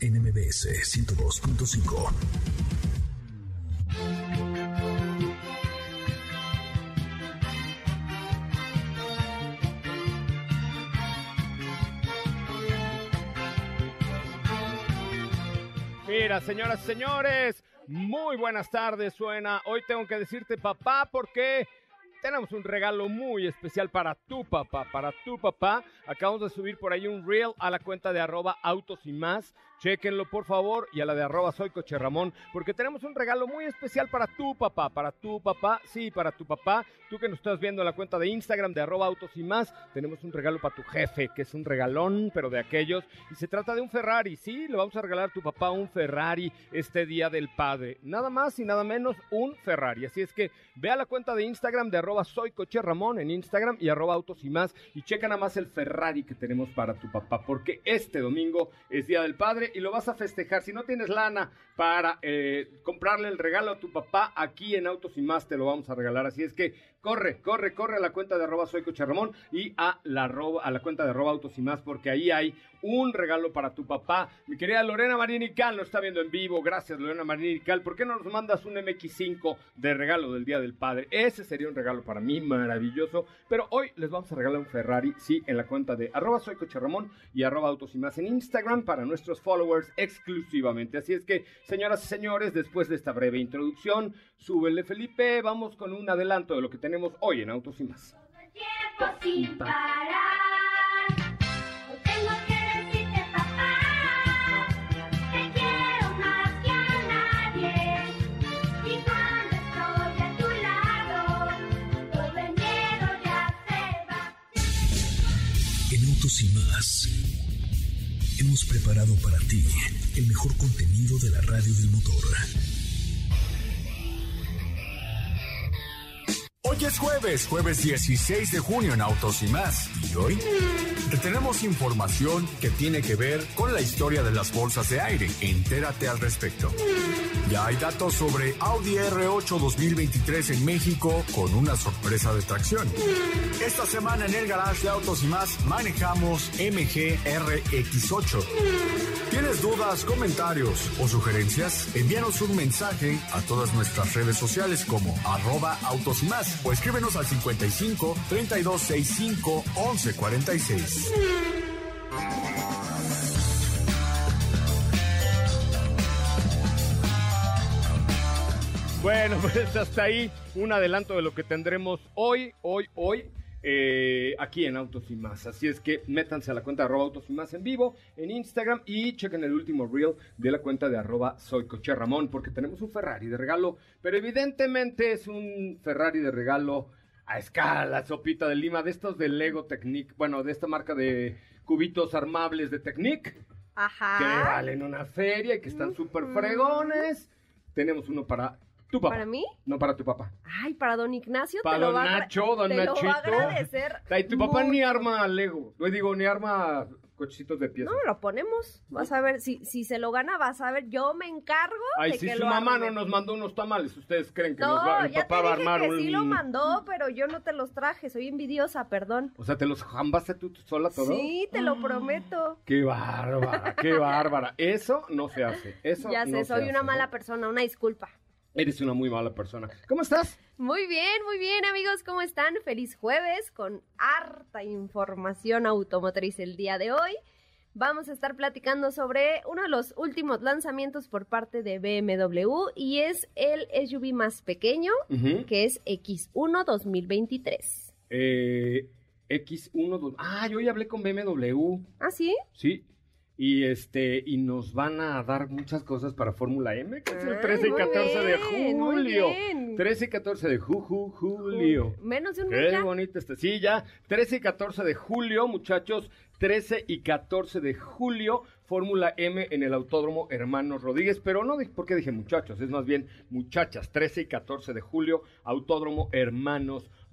NMBS 102.5. Mira, señoras y señores, muy buenas tardes, suena. Hoy tengo que decirte papá porque tenemos un regalo muy especial para tu papá, para tu papá. Acabamos de subir por ahí un reel a la cuenta de arroba autos y más. Chequenlo por favor y a la de arroba soy coche Ramón, porque tenemos un regalo muy especial para tu papá, para tu papá, sí, para tu papá. Tú que nos estás viendo en la cuenta de Instagram de arroba autos y más, tenemos un regalo para tu jefe, que es un regalón, pero de aquellos. Y se trata de un Ferrari, sí, le vamos a regalar a tu papá un Ferrari este día del padre. Nada más y nada menos un Ferrari. Así es que ve a la cuenta de Instagram de arroba soy coche Ramón en Instagram y arroba autos y más y checa nada más el Ferrari que tenemos para tu papá, porque este domingo es día del padre y lo vas a festejar. Si no tienes lana para eh, comprarle el regalo a tu papá, aquí en Autos y Más te lo vamos a regalar. Así es que corre, corre, corre a la cuenta de arroba soy coche y a la, a la cuenta de arroba Autos y Más porque ahí hay un regalo para tu papá. Mi querida Lorena Marinical lo está viendo en vivo. Gracias, Lorena Marinical. ¿Por qué no nos mandas un MX5 de regalo del Día del Padre? Ese sería un regalo para mí maravilloso. Pero hoy les vamos a regalar un Ferrari, sí, en la cuenta de arroba soy coche Ramón y arroba autos y más en Instagram para nuestros followers exclusivamente. Así es que, señoras y señores, después de esta breve introducción, súbele Felipe, vamos con un adelanto de lo que tenemos hoy en Autos y más. Tiempo sin parar. Y más hemos preparado para ti el mejor contenido de la radio del motor. Es jueves, jueves 16 de junio en Autos y más. Y hoy te tenemos información que tiene que ver con la historia de las bolsas de aire. Entérate al respecto. Ya hay datos sobre Audi R8 2023 en México con una sorpresa de tracción. Esta semana en el garage de Autos y más manejamos MG RX8. ¿Tienes dudas, comentarios o sugerencias? Envíanos un mensaje a todas nuestras redes sociales como arroba autos y más o escríbenos al 55 3265 1146. Bueno, pues hasta ahí un adelanto de lo que tendremos hoy, hoy, hoy. Eh, aquí en Autos y Más. Así es que métanse a la cuenta de arroba Autos y Más en vivo en Instagram y chequen el último reel de la cuenta de arroba Soy Coche Ramón porque tenemos un Ferrari de regalo, pero evidentemente es un Ferrari de regalo a escala, sopita de lima, de estos de Lego Technic, bueno, de esta marca de cubitos armables de Technic, Ajá. que valen una feria y que están súper fregones. Tenemos uno para tu papá. ¿Para mí? No para tu papá. Ay, para don Ignacio Para te lo don va a agra- Nacho, don te lo va a Nachito. agradecer. Ay, tu papá ni arma Lego. No digo, ni arma cochecitos de pieza. No, lo ponemos. Vas a ver, si, si se lo gana, vas a ver. Yo me encargo Ay, de si que su lo mamá arme. no nos mandó unos tamales, ¿ustedes creen que No, nos va, el ya papá te va a armar que un... sí lo mandó, pero yo no te los traje. Soy envidiosa, perdón. O sea, ¿te los jambaste tú sola todo? Sí, te lo prometo. Qué bárbara, qué bárbara. Eso no se hace. Eso Ya sé, no se soy una mala ¿no? persona, una disculpa. Eres una muy mala persona. ¿Cómo estás? Muy bien, muy bien, amigos, ¿cómo están? Feliz jueves con harta información automotriz el día de hoy. Vamos a estar platicando sobre uno de los últimos lanzamientos por parte de BMW y es el SUV más pequeño, que es X1 2023. Eh, X1, dos- ah, yo ya hablé con BMW, ¿Ah, sí? sí, y este, y nos van a dar muchas cosas para Fórmula M, que es el Ay, 13 y muy 14 de bien, muy julio. bien. 13 y 14 de ju- ju- julio. Menos de un mes Qué ya. bonito está. Sí, ya. 13 y 14 de julio, muchachos. 13 y 14 de julio, Fórmula M en el Autódromo Hermanos Rodríguez. Pero no, di- ¿por qué dije muchachos? Es más bien muchachas. 13 y 14 de julio, Autódromo Hermanos Rodríguez.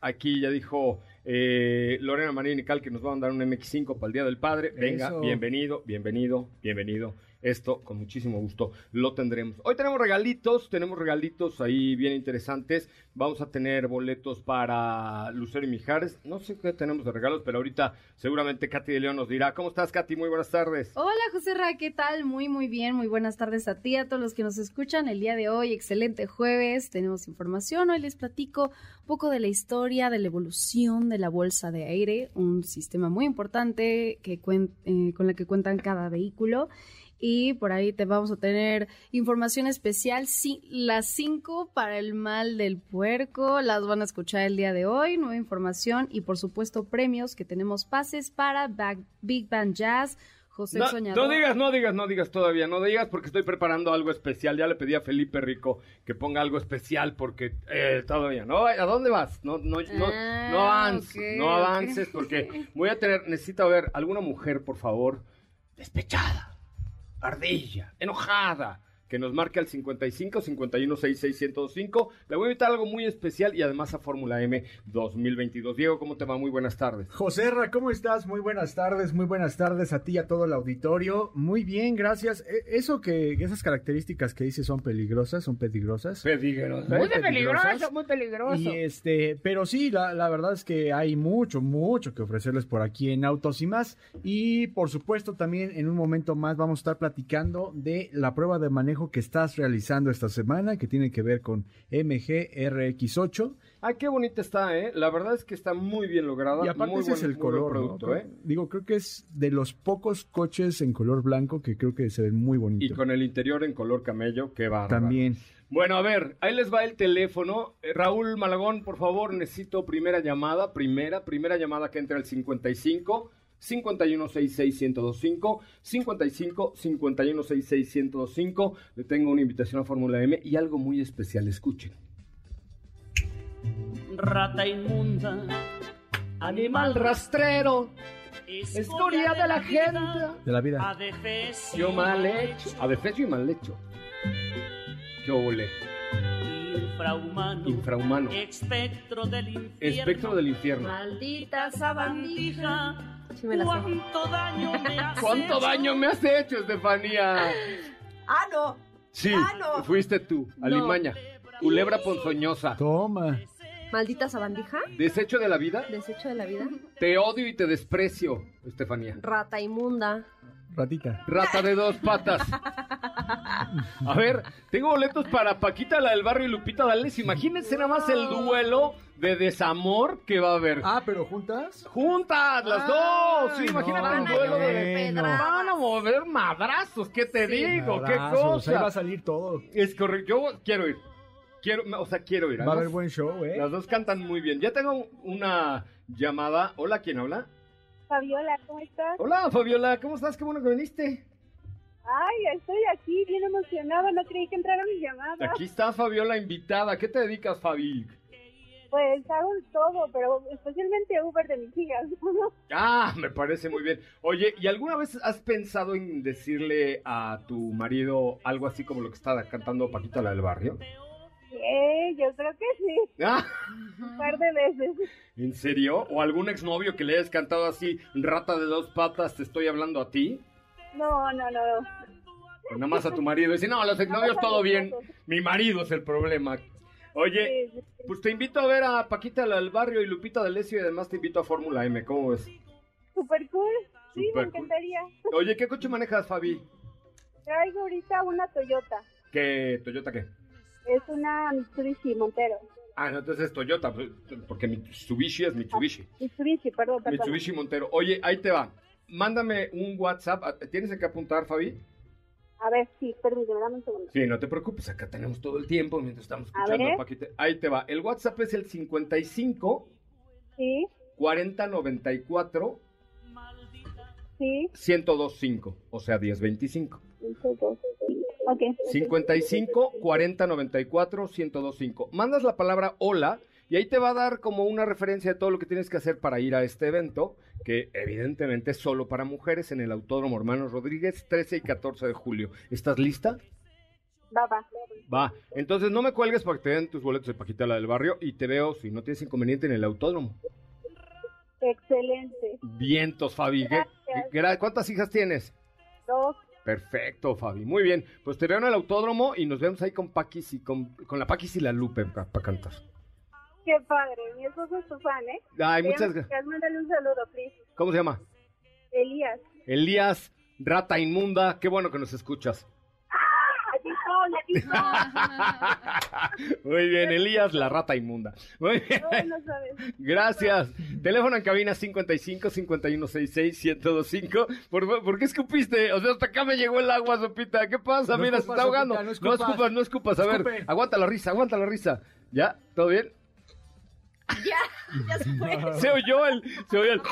Aquí ya dijo eh, Lorena María y Nical que nos van a dar un MX5 para el Día del Padre. Venga, Eso. bienvenido, bienvenido, bienvenido. Esto con muchísimo gusto lo tendremos. Hoy tenemos regalitos, tenemos regalitos ahí bien interesantes. Vamos a tener boletos para Lucero y Mijares. No sé qué tenemos de regalos, pero ahorita seguramente Katy de León nos dirá. ¿Cómo estás, Katy? Muy buenas tardes. Hola José Ra, ¿qué tal? Muy muy bien, muy buenas tardes a ti, a todos los que nos escuchan el día de hoy, excelente jueves, tenemos información, hoy les platico un poco de la historia, de la evolución de la bolsa de aire, un sistema muy importante que eh, con la que cuentan cada vehículo. Y por ahí te vamos a tener información especial, sí, las 5 para el mal del puerco, las van a escuchar el día de hoy, nueva información y por supuesto premios que tenemos pases para Back- Big Band Jazz, José No, Soñador. no digas, no digas, no digas todavía, no digas porque estoy preparando algo especial. Ya le pedí a Felipe Rico que ponga algo especial porque eh, todavía no. ¿A dónde vas? No, no, no, Ah, no avances, no avances porque voy a tener, necesito ver alguna mujer, por favor, despechada, ardilla, enojada, que nos marque al 55 51 66 1025. Le voy a invitar a algo muy especial y además a Fórmula M 2022. Diego, ¿cómo te va? Muy buenas tardes. Joserra, ¿cómo estás? Muy buenas tardes, muy buenas tardes a ti y a todo el auditorio. Muy bien, gracias. E- Eso que, esas características que dices son peligrosas, son peligrosas. Peligroso. Muy peligrosas. muy peligroso. Y este, pero sí, la, la verdad es que hay mucho, mucho que ofrecerles por aquí en Autos y más. Y por supuesto, también en un momento más vamos a estar platicando de la prueba de manejo que estás realizando esta semana, que tiene que ver con MG RX8. Ay, qué bonita está, ¿eh? La verdad es que está muy bien lograda. Y aparte muy ese buen- es el color, ¿eh? Digo, creo que es de los pocos coches en color blanco que creo que se ven muy Y bonitos. con el interior en color camello, qué va. También. Bueno, a ver, ahí les va el teléfono. Eh, Raúl Malagón, por favor, necesito primera llamada, primera, primera llamada que entre al 55 5166-1025, 55 5166-1025. Le tengo una invitación a Fórmula M y algo muy especial, escuchen. rata inmunda, Animal rastrero, historia de la gente. De la vida. adefesio Yo mal hecho. Adefesio y mal hecho. ¿Qué ole? infrahumano, Infrahumano. espectro del infierno, Espectro del infierno. Maldita sabandija. Sí me la sé. cuánto daño me has ¿Cuánto hecho? daño me has hecho, Estefanía? Ah, no. Sí, Ah, no. fuiste tú, Alimaña. Culebra ponzoñosa. Toma. Maldita sabandija. Desecho de la vida. Desecho de la vida. Te odio y te desprecio, Estefanía. Rata inmunda. Ratita. Rata de dos patas. A ver, tengo boletos para Paquita, la del barrio y Lupita Dales. Imagínense nada más el duelo de desamor que va a haber. Ah, pero juntas. Juntas, las dos. Sí, no, imagínate a duelo de. pedradas. Van a mover madrazos, ¿qué te digo? ¿Qué Abrazos, Ahí va a cosa? salir todo. Es correcto, yo quiero ir. Quiero, o sea, quiero ir. Va a haber buen show, ¿eh? Las dos cantan muy bien. Ya tengo una llamada. Hola, ¿quién habla? Fabiola, ¿cómo estás? Hola, Fabiola, ¿cómo estás? Qué bueno que viniste. Ay, estoy aquí bien emocionada, no creí que entrara mi llamada. Aquí está Fabiola invitada. ¿Qué te dedicas, Fabi? Pues hago todo, pero especialmente Uber de mis hijas. Ah, me parece muy bien. Oye, ¿y alguna vez has pensado en decirle a tu marido algo así como lo que está cantando Paquita la del barrio? Sí, yo creo que sí, Ah, un par de veces. ¿En serio? ¿O algún exnovio que le hayas cantado así, rata de dos patas, te estoy hablando a ti? No, no, no. O nada más a tu marido. Dice, no, los exnovios todo bien. Mi marido es el problema. Oye, Sí, sí. pues te invito a ver a Paquita del barrio y Lupita D'Alessio y además te invito a Fórmula M. ¿Cómo ves? Super cool. Sí, Super me cool. encantaría. Oye, ¿qué coche manejas, Fabi? Traigo ahorita una Toyota. ¿Qué Toyota qué? Es una Mitsubishi Montero. Ah, no, entonces es Toyota, pues, porque Mitsubishi es Mitsubishi. Mitsubishi, perdón, perdón. Mitsubishi Montero. Oye, ahí te va. mándame un WhatsApp. Ah, ¿Tienes que apuntar, Fabi? A ver, sí, permíteme, dame un segundo. Sí, no te preocupes, acá tenemos todo el tiempo mientras estamos escuchando a Paquita. Ahí te va. El WhatsApp es el 55 Sí, 40 94 sí, 1025, o sea, 1025. cinco, dos, ok. 55 40 94 1025. Mandas la palabra hola y ahí te va a dar como una referencia de todo lo que tienes que hacer para ir a este evento, que evidentemente es solo para mujeres en el Autódromo Hermanos Rodríguez, 13 y 14 de julio. ¿Estás lista? Va, va. Va. Entonces no me cuelgues para que te den tus boletos de Paquita la del barrio y te veo si no tienes inconveniente en el autódromo. Excelente. Vientos, Fabi. ¿Qué- Gracias. gra- ¿Cuántas hijas tienes? Dos. Perfecto, Fabi. Muy bien. Pues te veo en el autódromo y nos vemos ahí con Paquis y con, con la Paquis y la Lupe para cantar. Qué padre. Mi esposo es tu fan, ¿eh? Ay, muchas gracias. Elías, Mándale un saludo, please. ¿Cómo se llama? Elías. Elías, rata inmunda. Qué bueno que nos escuchas. Muy bien, Elías, la rata inmunda. Muy bien. No, no sabes. Gracias. Teléfono en cabina 55 5166 1025. ¿Por, ¿Por qué escupiste? O sea, hasta acá me llegó el agua, Sopita. ¿Qué pasa? No Mira, se está ahogando. Sopita, no no escupas. no escupas. A ver, Escupe. aguanta la risa, aguanta la risa. ¿Ya? ¿Todo bien? Ya, ya se fue. Se oyó el. Se oyó el.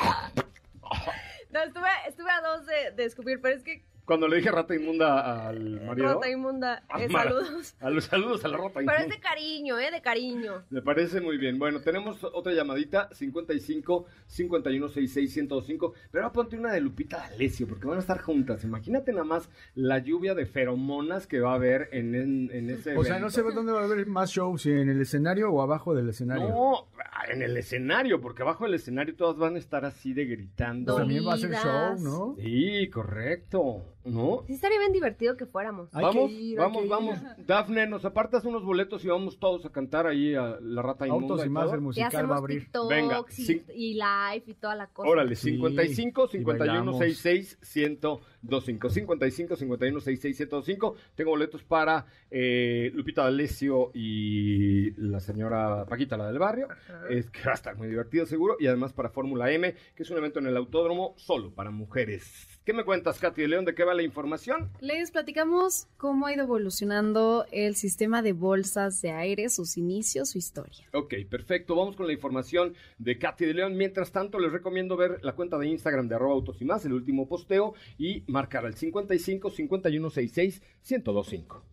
No, estuve, estuve a dos de, de escupir, pero es que Cuando le dije rata inmunda al marido. rota inmunda. eh, Ah, mara- saludos. A los saludos a la rata Pero es inmunda. de cariño, ¿eh? De cariño. Me parece muy bien. Bueno, tenemos otra llamadita, 55 51 66 1025. Pero ahora ponte una de Lupita D'Alessio, porque van a estar juntas. Imagínate nada más la lluvia de feromonas que va a haber en, en, en ese O sea, no sé dónde va a haber más shows, si en el escenario o abajo del escenario. No, en el escenario, porque abajo del escenario todas van a estar así de gritando. Pues también va a ser show. ¿no? Sí, correcto. ¿No? Sí, estaría bien divertido que fuéramos. Hay vamos, que ir, hay vamos, vamos. Dafne, nos apartas unos boletos y vamos todos a cantar ahí a la rata inmunda. Autos y más, todo? el Y musical va a abrir. TikToks Venga, y, sí. y live y toda la cosa. Órale, Sí, 55 y 51 bailamos. 66 1025 55 51 66 1025 Tengo boletos para eh, Lupita D'Alessio y la señora Paquita, la del barrio. Es que va a estar muy divertido seguro. Y además para Fórmula M, que es un evento en el autódromo solo para mujeres. ¿Qué me cuentas, Katy de León? ¿De qué va la información? Les platicamos cómo ha ido evolucionando el sistema de bolsas de aire, sus inicios, su historia. Ok, perfecto. Vamos con la información de Katy de León. Mientras tanto, les recomiendo ver la cuenta de Instagram de arroba autos y más, el último posteo, y marcar al 55 51 66 1025.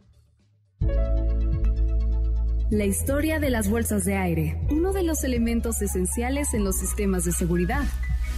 La historia de las bolsas de aire, uno de los elementos esenciales en los sistemas de seguridad,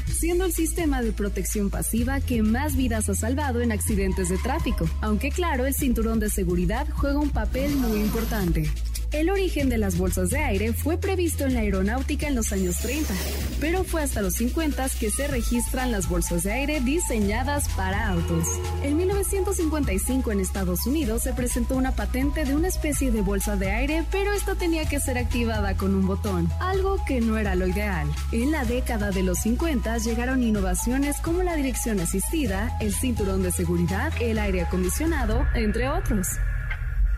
siendo el sistema de protección pasiva que más vidas ha salvado en accidentes de tráfico, aunque claro, el cinturón de seguridad juega un papel muy importante. El origen de las bolsas de aire fue previsto en la aeronáutica en los años 30, pero fue hasta los 50 que se registran las bolsas de aire diseñadas para autos. En 1955 en Estados Unidos se presentó una patente de una especie de bolsa de aire, pero esta tenía que ser activada con un botón, algo que no era lo ideal. En la década de los 50 llegaron innovaciones como la dirección asistida, el cinturón de seguridad, el aire acondicionado, entre otros.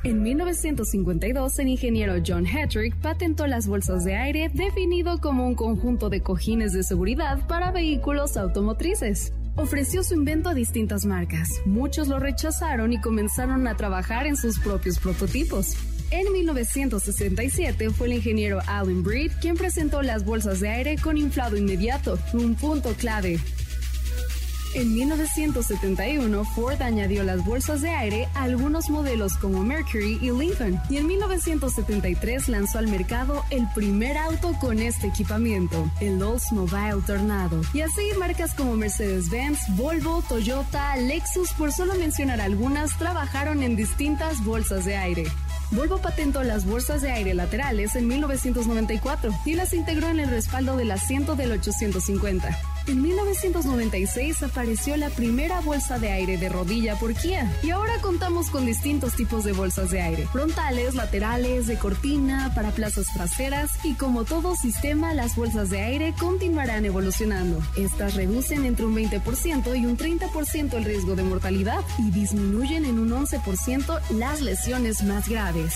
En 1952, el ingeniero John Hattrick patentó las bolsas de aire, definido como un conjunto de cojines de seguridad para vehículos automotrices. Ofreció su invento a distintas marcas. Muchos lo rechazaron y comenzaron a trabajar en sus propios prototipos. En 1967 fue el ingeniero Alan Breed quien presentó las bolsas de aire con inflado inmediato, un punto clave. En 1971, Ford añadió las bolsas de aire a algunos modelos como Mercury y Lincoln, y en 1973 lanzó al mercado el primer auto con este equipamiento, el Oldsmobile Tornado. Y así marcas como Mercedes-Benz, Volvo, Toyota, Lexus, por solo mencionar algunas, trabajaron en distintas bolsas de aire. Volvo patentó las bolsas de aire laterales en 1994 y las integró en el respaldo del asiento del 850. En 1996 apareció la primera bolsa de aire de rodilla por Kia y ahora contamos con distintos tipos de bolsas de aire, frontales, laterales, de cortina, para plazas traseras y como todo sistema las bolsas de aire continuarán evolucionando. Estas reducen entre un 20% y un 30% el riesgo de mortalidad y disminuyen en un 11% las lesiones más graves.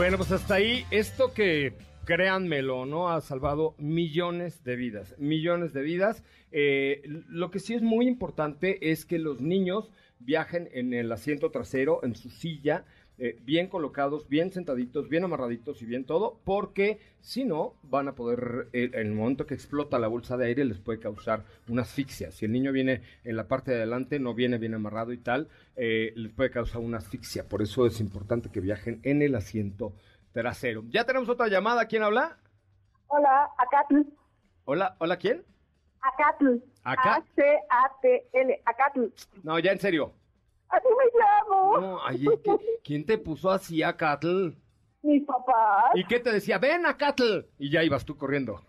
Bueno, pues hasta ahí, esto que créanmelo, ¿no? Ha salvado millones de vidas, millones de vidas. Eh, lo que sí es muy importante es que los niños viajen en el asiento trasero, en su silla, eh, bien colocados, bien sentaditos, bien amarraditos y bien todo, porque si no, van a poder, eh, en el momento que explota la bolsa de aire, les puede causar una asfixia. Si el niño viene en la parte de adelante, no viene bien amarrado y tal, eh, les puede causar una asfixia. Por eso es importante que viajen en el asiento trasero. Ya tenemos otra llamada. ¿Quién habla? Hola, Acatl. Hola, hola, ¿quién? Acatl. Acá- A-C-A-T-L. Acatl. No, ya en serio. Así me llamo. No, ay, ¿qué- ¿quién te puso así a Catl? Mis papás. ¿Y qué te decía? Ven a Catl. Y ya ibas tú corriendo.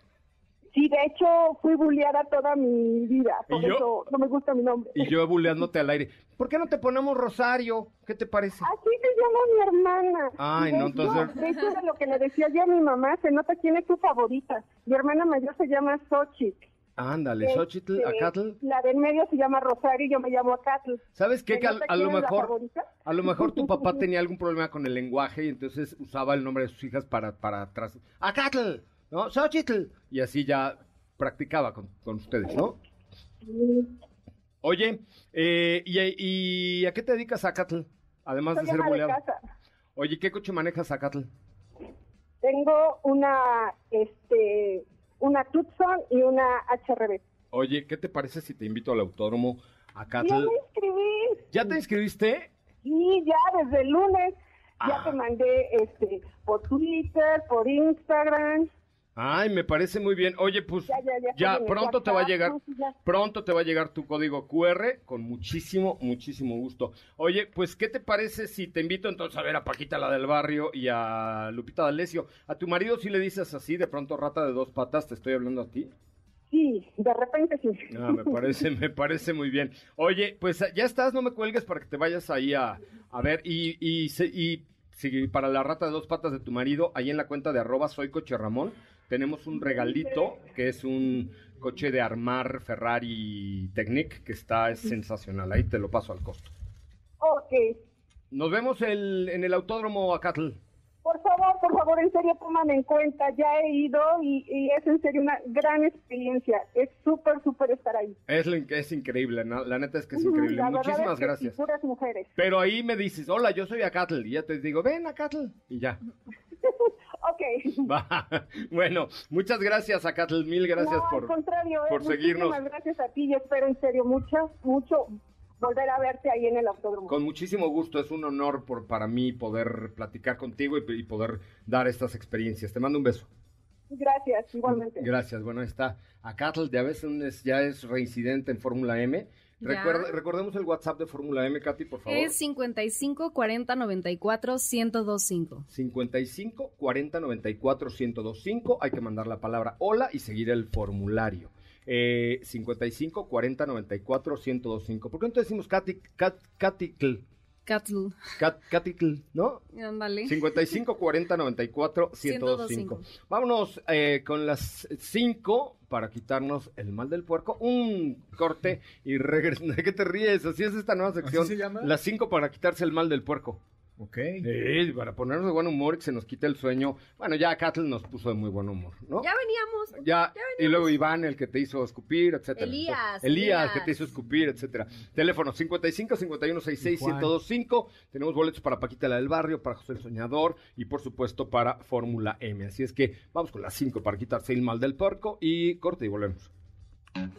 Sí, de hecho, fui bulleada toda mi vida. Por ¿Y yo? eso no me gusta mi nombre. Y yo buleándote al aire. ¿Por qué no te ponemos Rosario? ¿Qué te parece? Así se llama mi hermana. Ay, de no, entonces- De hecho, era lo que le decía yo a mi mamá, se nota quién es tu favorita. Mi hermana mayor se llama Xochitl. Ándale, Este, Xochitl, Acatl. La del medio se llama Rosario y yo me llamo Acatl. ¿Sabes qué? ¿Se Que a, lo mejor, a lo mejor tu papá tenía algún problema con el lenguaje y entonces usaba el nombre de sus hijas para, para atrás. Acatl, ¿no? Xochitl. Y así ya practicaba con, con ustedes, ¿no? Oye, eh, ¿y, y a qué te dedicas, Acatl? Además Soy de ser casa. Oye, ¿qué coche manejas, Acatl? Tengo una, este, una Tucson y una HRB. Oye, ¿qué te parece si te invito al autódromo, Acatl? Ya me inscribí. ¿Ya te inscribiste? Sí, ya desde el lunes. Ya Ah. te mandé este por Twitter, por Instagram. Ay, me parece muy bien. Oye, pues Ya, pronto te va a llegar, pronto te va a llegar tu código QR con muchísimo, muchísimo gusto. Oye, pues, ¿qué te parece si te invito entonces a ver a Paquita la del barrio y a Lupita D'Alessio? A tu marido si le dices así, de pronto rata de dos patas, te estoy hablando a ti. Sí, de repente sí. Ah, me parece, me parece muy bien. Oye, pues ya estás, no me cuelgues para que te vayas ahí a, a ver. Y, y, y si para la rata de dos patas de tu marido, ahí en la cuenta de arroba soy coche Ramón, tenemos un regalito que es un coche de armar Ferrari Technic que está es sensacional. Ahí te lo paso al costo. Ok. Nos vemos el- en el autódromo Acatl. Por favor, por favor, en serio, tómame en cuenta. Ya he ido y, y es en serio una gran experiencia. Es súper, súper estar ahí. Es, es increíble, ¿no? la neta es que es increíble. la Muchísimas es que gracias. puras mujeres. Pero ahí me dices, hola, yo soy Acatl. Y ya te digo, ven Acatl. Y ya. Ok. Va. Bueno, muchas gracias, Acatl. Mil gracias no, por, al contrario, eh, por seguirnos. Gracias a ti y espero en serio mucho, mucho volver a verte ahí en el autódromo. Con muchísimo gusto. Es un honor por, para mí poder platicar contigo y, y poder dar estas experiencias. Te mando un beso. Gracias, igualmente. Gracias. Bueno, ahí está Acatl. Ya ves, un- es- ya es reincidente en Fórmula M. Recuerda- recordemos el WhatsApp de Fórmula M, Katy, por favor. Es 55 40 94 1025. 55 40 94 1025. Hay que mandar la palabra hola y seguir el formulario. Eh, 55 40 94 1025. ¿Por qué no te decimos Katy, Kat, Katitl? Catl. Kat- Katitl, ¿no? Ándale. 55 40 94 1025. 125. Vámonos eh, con las 5 para quitarnos el mal del puerco. Un corte y regresamos. ¿De qué te ríes? Así es esta nueva sección. se llama? Las 5 para quitarse el mal del puerco. Ok. Sí, para ponernos de buen humor y que se nos quite el sueño. Bueno, ya Catl nos puso de muy buen humor, ¿no? Ya veníamos. Ya, ya y luego Iván, el que te hizo escupir, etcétera. Elías, Elías, Elías. que te hizo escupir, etcétera. Teléfono 55 51 66 1025. Tenemos boletos para Paquita la del Barrio, para José el Soñador y por supuesto para Fórmula M. Así es que vamos con las 5 para quitarse el mal del puerco y corte y volvemos.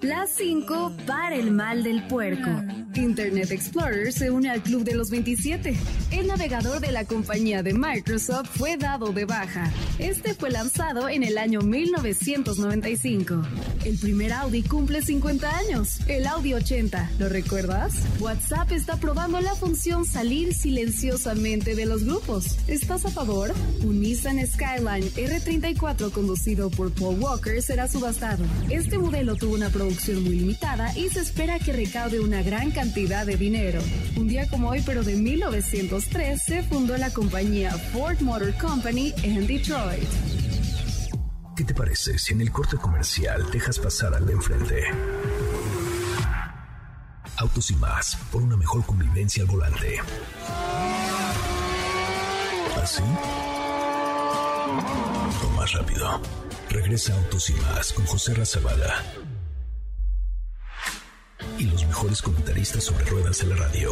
Las 5 para el mal del puerco. Internet Explorer se une al Club de los 27. El navegador de la compañía de Microsoft fue dado de baja. Este fue lanzado en el año 1995. El primer Audi cumple 50 años. El Audi 80, ¿lo recuerdas? WhatsApp está probando la función salir silenciosamente de los grupos. ¿Estás a favor? Un Nissan Skyline R34 conducido por Paul Walker será subastado. Este modelo tuvo una producción muy limitada y se espera que recaude una gran cantidad de dinero. Un día como hoy, pero de 1903, se fundó la compañía Ford Motor Company en Detroit. ¿Qué te parece si en el corte comercial dejas pasar al de enfrente? Autos y más, por una mejor convivencia al volante. ¿Así? Lo más rápido. Regresa Autos y más con José Razabala. Y los mejores comentaristas sobre ruedas en la radio.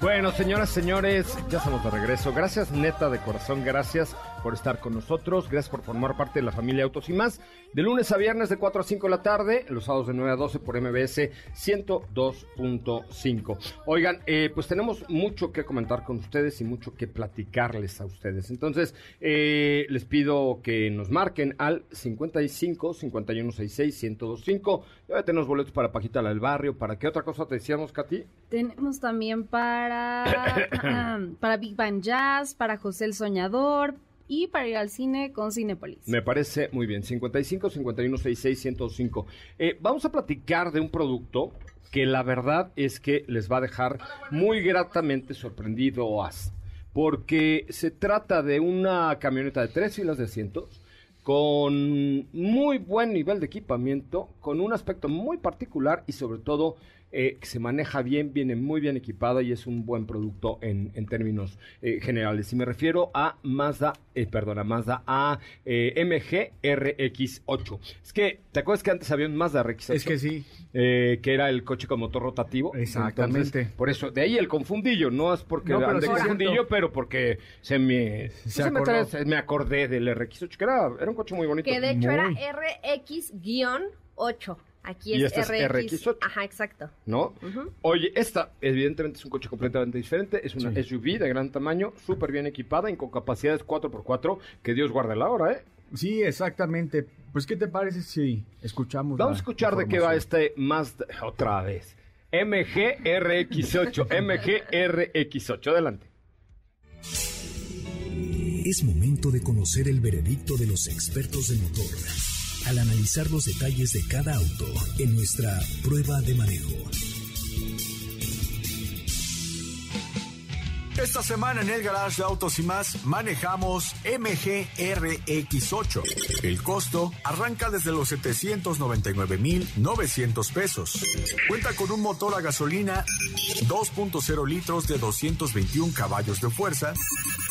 Bueno, señoras, señores, ya estamos de regreso. Gracias, neta, de corazón, gracias por estar con nosotros. Gracias por formar parte de la familia Autos y más. De lunes a viernes de 4 a 5 de la tarde, los sábados de 9 a 12 por MBS 102.5. Oigan, eh, pues tenemos mucho que comentar con ustedes y mucho que platicarles a ustedes. Entonces, eh, les pido que nos marquen al 55 5166 1025. Ya tenemos boletos para Pajita la del Barrio. ¿Para qué otra cosa te decíamos, Katy? Tenemos también para, para Big Bang Jazz, para José el Soñador y para ir al cine con Cinepolis. Me parece muy bien. 55 51 66 105. Eh, vamos a platicar de un producto que la verdad es que les va a dejar muy gratamente sorprendidos. Porque se trata de una camioneta de tres filas de asientos con muy buen nivel de equipamiento, con un aspecto muy particular y sobre todo eh, que se maneja bien, viene muy bien equipada y es un buen producto en, en términos eh, generales. Y me refiero a Mazda, eh, perdona, Mazda A eh, MG RX8. Es que, ¿te acuerdas que antes había un Mazda RX8? Es que sí. Eh, que era el coche con motor rotativo. Exactamente. Entonces, por eso, de ahí el confundillo, no es porque No, pero ande sí es confundillo, pero porque se me, Se no me, acordó. trae- me acordé del RX8, que era, era un coche muy bonito. Que de hecho era Muy. RX-8. Aquí Y es, este es RX. RX8. Ajá, exacto. ¿no? Oye, esta evidentemente es un coche completamente diferente, es una Sí. SUV de gran tamaño, súper bien equipada y con capacidades 4x4, que Dios guarde la hora, ¿eh? Sí, exactamente. Pues, ¿qué te parece si escuchamos? Vamos a escuchar de qué va este Mazda, otra vez. MG RX8, MG RX8, adelante. Es momento de conocer el veredicto de los expertos del motor al analizar los detalles de cada auto en nuestra prueba de manejo. Esta semana en el Garage de Autos y más manejamos MG RX8. El costo arranca desde los 799,900 pesos. Cuenta con un motor a gasolina 2.0 litros de 221 caballos de fuerza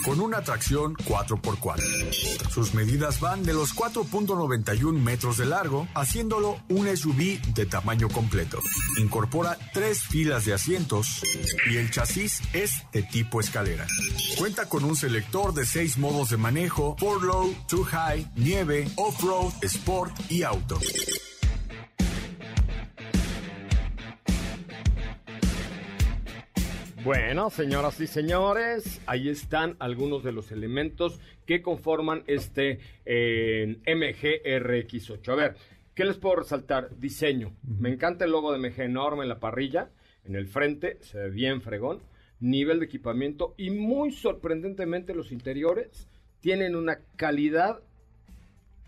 con una tracción 4x4. Sus medidas van de los 4.91 metros de largo, haciéndolo un SUV de tamaño completo. Incorpora tres filas de asientos y el chasis es de tipo escalera. Cuenta con un selector de seis modos de manejo, 4Low, 2 High, nieve, off-road, sport y auto. Bueno, señoras y señores, ahí están algunos de los elementos que conforman este eh, MG RX8. A ver, ¿qué les puedo resaltar? Diseño. Me encanta el logo de MG enorme en la parrilla, en el frente, se ve bien fregón. Nivel de equipamiento y muy sorprendentemente los interiores tienen una calidad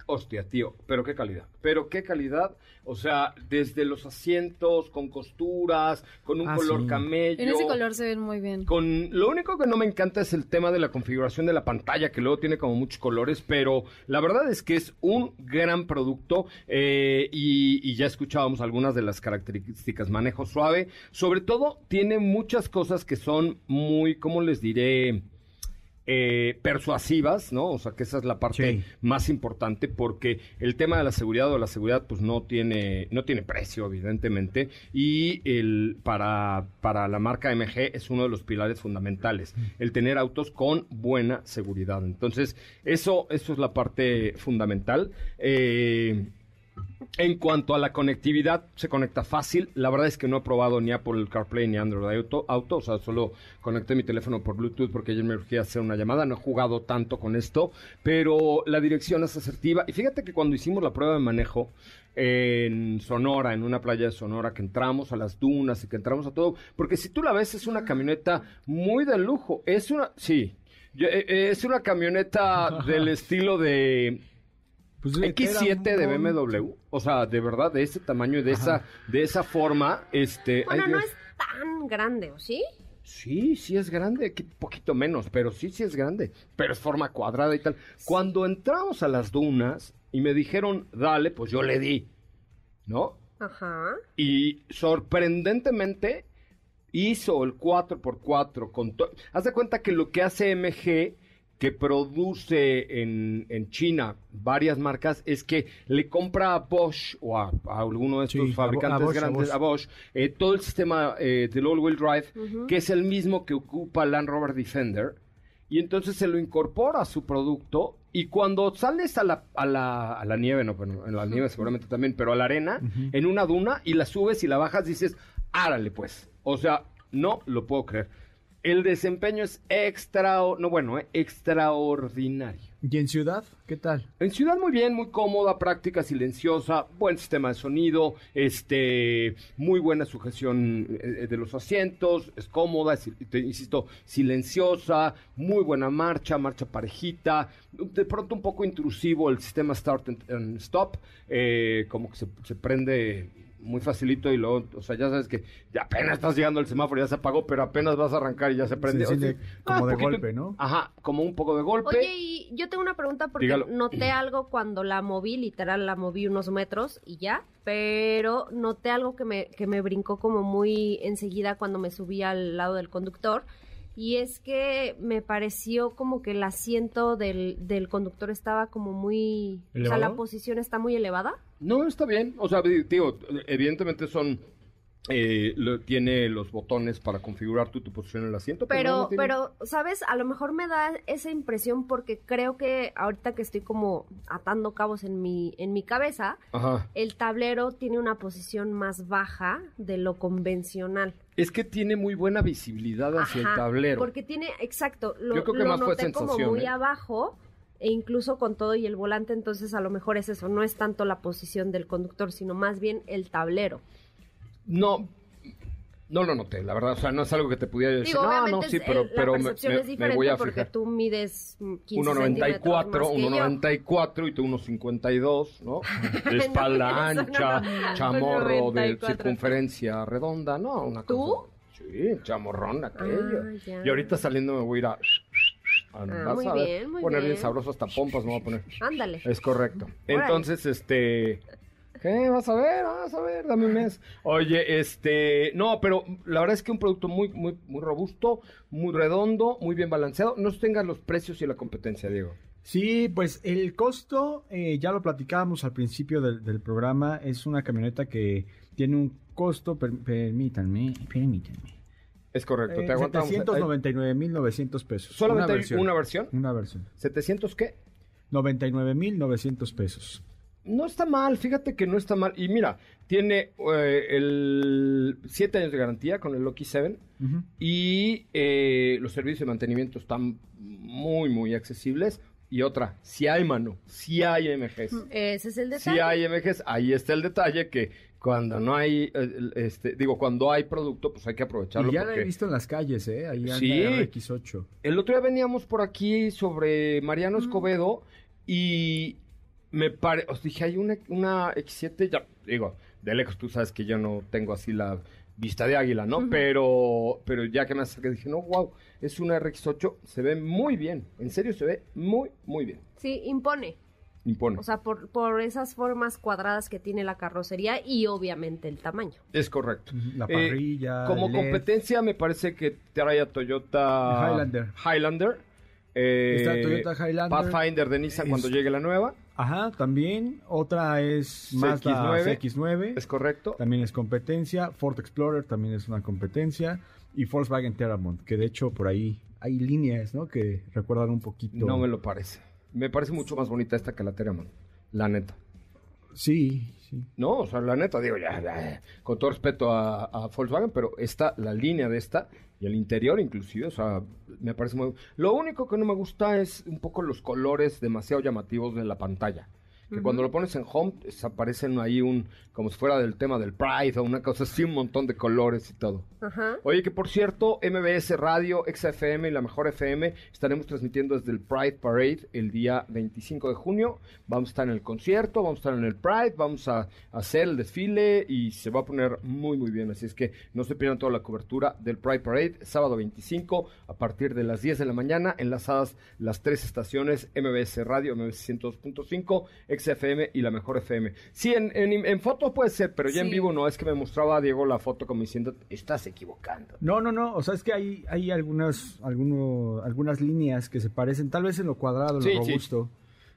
Hostia, tío, pero qué calidad, pero qué calidad, o sea, desde los asientos con costuras, con un Ah, color sí. camello. En ese color se ven muy bien. Con lo único que no me encanta es el tema de la configuración de la pantalla, que luego tiene como muchos colores, pero la verdad es que es un gran producto eh, y, y ya escuchábamos algunas de las características. Manejo suave, sobre todo tiene muchas cosas que son muy, ¿cómo les diré? Eh, persuasivas, ¿no? O sea, que esa es la parte Sí. más importante porque el tema de la seguridad o la seguridad pues no tiene no tiene precio evidentemente y el para para la marca MG es uno de los pilares fundamentales el tener autos con buena seguridad entonces eso eso es la parte fundamental Eh, en cuanto a la conectividad, se conecta fácil. La verdad es que no he probado ni Apple CarPlay ni Android Auto, Auto, o sea, solo conecté mi teléfono por Bluetooth porque ayer me urgía hacer una llamada. No he jugado tanto con esto, pero la dirección es asertiva. Y fíjate que cuando hicimos la prueba de manejo en Sonora, en una playa de Sonora, que entramos a las dunas y que entramos a todo, porque si tú la ves, es una camioneta muy de lujo. Es una, sí, eh, eh, es una camioneta del estilo de Pues, X7 de era un- BMW, o sea, de verdad, de ese tamaño y de esa, de esa forma, este... Bueno, ay, no Dios. es tan grande, ¿o sí? Sí, sí es grande, aquí poquito menos, pero sí, sí es grande, pero es forma cuadrada y tal. Cuando entramos a las dunas y me dijeron, dale, pues yo le di, ¿no? Ajá. Y sorprendentemente hizo el 4x4 con todo. Haz de cuenta que lo que hace MG que produce en, en China varias marcas es que le compra a Bosch o a, a alguno de estos Sí, a fabricantes a Bosch, a grandes, Bosch. a Bosch, eh, todo el sistema eh, del all-wheel drive, Ujú. que es el mismo que ocupa Land Rover Defender, y entonces se lo incorpora a su producto, y cuando sales a la, a la, a la nieve, no, bueno, en la nieve seguramente también, pero a la arena, en una duna, y la subes y la bajas, dices, árale pues. O sea, no lo puedo creer. El desempeño es extra, no bueno, eh, extraordinario. ¿Y en ciudad? ¿Qué tal? En ciudad muy bien, muy cómoda, práctica, silenciosa, buen sistema de sonido, este, muy buena sujeción eh, de los asientos, es cómoda, es, te insisto, silenciosa, muy buena marcha, marcha parejita, de pronto un poco intrusivo el sistema start and, and stop, eh, como que se, se prende muy facilito y luego, o sea, ya sabes que ya apenas estás llegando al semáforo, ya se apagó, pero apenas vas a arrancar y ya se prende. O sea, como de poquito- golpe, ¿no? Ajá, como un poco de golpe. Oye, y yo tengo una pregunta porque Dígalo. noté algo cuando la moví, literal la moví unos metros y ya, pero noté algo que me, que me brincó como muy enseguida cuando me subí al lado del conductor. Y es que me pareció como que el asiento del, del conductor estaba como muy... O sea, la posición está muy elevada. No, está bien. O sea, di- digo, evidentemente son... eh, lo- tiene los botones para configurar tu, tu posición en el asiento. Pero, no pero, ¿sabes? A lo mejor me da esa impresión porque creo que ahorita que estoy como atando cabos en mi, en mi cabeza, Ajá. el tablero tiene una posición más baja de lo convencional. Es que tiene muy buena visibilidad hacia el tablero. Porque tiene, exacto, lo, Yo creo que lo más fue como sensación, muy ¿eh? abajo e incluso con todo y el volante, entonces a lo mejor es eso, no es tanto la posición del conductor, sino más bien el tablero. No, no lo noté, la verdad. O sea, no es algo que te pudiera decir. Digo, no, no, sí, pero, el- la pero me, percepción me- es me diferente voy a porque fijar. tú mides mm, 15 1.94, centímetros más que yo. 1.94 y tú 1.52, ¿no? De espalda No, ancha, no. chamorro de 1.94. circunferencia redonda, ¿no? Una ¿Tú? cosa- Sí, chamorrón aquello. Ah, y ahorita saliendo me voy a ir a... Ah, vas muy a ver, bien, muy poner bien bien. sabroso hasta pompas me voy a poner. Ándale. Es correcto. Órale. Entonces, este... ¿Qué? Vas a ver, vas a ver, dame un mes. Oye, este... No, pero la verdad es que un producto muy, muy, muy robusto, muy redondo, muy bien balanceado. No tengas los precios y la competencia, Diego. Sí, pues el costo, eh, ya lo platicábamos al principio del, del programa, es una camioneta que tiene un costo, per- permítanme, permítanme. Es correcto, Eh, te aguantamos. 799.900 pesos. ¿Solamente una versión. una versión? Una versión. ¿700 qué? 99.900 pesos. No está mal, fíjate que no está mal. Y mira, tiene eh, el 7 años de garantía con el Loki 7 Ujú. y eh, los servicios de mantenimiento están muy, muy accesibles. Y otra, si hay mano, si hay MGs. Ese es el Si detalle. hay MGs, ahí está el detalle que cuando no hay, eh, este, digo, cuando hay producto, pues hay que aprovecharlo. Y ya la porque- he visto en las calles, ¿eh? Ahí anda Sí. RX8. El otro día veníamos por aquí sobre Mariano Escobedo y me pare... Os dije, hay una, una X7, ya digo, de lejos tú sabes que yo no tengo así la vista de águila, ¿no? Pero pero ya que me acerqué dije, no, wow, es una RX8, se ve muy bien, en serio se ve muy, muy bien. Sí, impone. Impone. O sea, por, por esas formas cuadradas que tiene la carrocería y obviamente el tamaño. es correcto. La Eh, parrilla. Como LED. competencia me parece que trae a Toyota Highlander. Highlander. eh, Está Toyota Highlander. Pathfinder de Nissan Es- cuando llegue la nueva. Ajá, también. Otra es Mazda CX-9. CX-9. Es correcto. También es competencia. Ford Explorer también es una competencia. Y Volkswagen Terramont, que de hecho por ahí hay líneas, ¿no? Que recuerdan un poquito. No me lo parece. Me parece mucho más bonita esta que la Terramon. La neta. Sí, sí. No, o sea, la neta, digo, ya, ya, con todo respeto a, a Volkswagen, pero esta, la línea de esta y el interior inclusive, o sea, me parece muy... Lo único que no me gusta es un poco los colores demasiado llamativos de la pantalla. Que cuando lo pones en home, aparecen ahí un, como si fuera del tema del Pride o una cosa así, un montón de colores y todo. Ajá. Oye, que por cierto, MBS Radio, XFM y la Mejor FM estaremos transmitiendo desde el Pride Parade el día 25 de junio. Vamos a estar en el concierto, vamos a estar en el Pride, vamos a, hacer el desfile y se va a poner muy, muy bien. Así es que no se pierdan toda la cobertura del Pride Parade, sábado 25 a partir de las 10 de la mañana, enlazadas las tres estaciones MBS Radio, MBS 102.5, XFM y la mejor FM. Sí, en, en, en foto puede ser, pero ya en vivo no. Es que me mostraba a Diego la foto como diciendo, estás equivocando. No, no, no. O sea, es que hay, hay algunas, alguno- algunas líneas que se parecen, tal vez en lo cuadrado, en Sí, lo sí. robusto.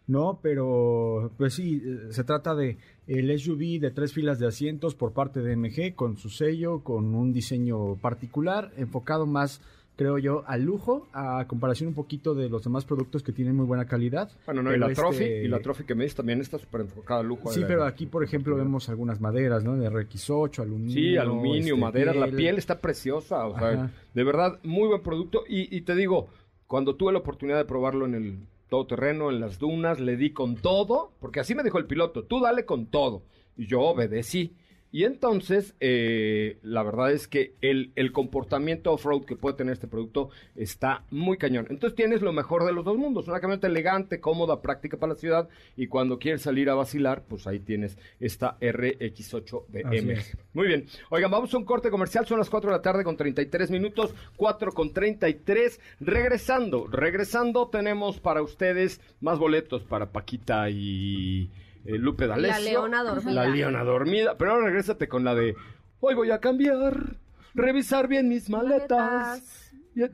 No, pero pues sí, eh, se trata de el SUV de tres filas de asientos por parte de MG con su sello, con un diseño particular, enfocado más, creo yo, al lujo, a comparación un poquito de los demás productos que tienen muy buena calidad. Bueno, no, y la Trophy, este- y la Trophy que me dices también está súper enfocada al lujo. Sí, pero aquí, por ejemplo, vemos algunas maderas, ¿no? De RX8, aluminio. Sí, aluminio, este, madera, la piel está preciosa, o sea, Ajá. de verdad, muy buen producto. Y, y te digo, cuando tuve la oportunidad de probarlo en el todoterreno, en las dunas, le di con todo, porque así me dijo el piloto, tú dale con todo. Y yo obedecí. Y entonces, eh, la verdad es que el, el comportamiento off-road que puede tener este producto está muy cañón. Entonces tienes lo mejor de los dos mundos, una camioneta elegante, cómoda, práctica para la ciudad, y cuando quieres salir a vacilar, pues ahí tienes esta RX8 de Así MG. es. Muy bien. Oigan, vamos a un corte comercial. Son las 4 de la tarde con 33 minutos. 4 con 33. Regresando, regresando, tenemos para ustedes más boletos para Paquita y eh, Lupe D'Alessio. La leona dormida. La leona dormida. Pero ahora regrésate con la de Hoy voy a cambiar, revisar bien mis maletas.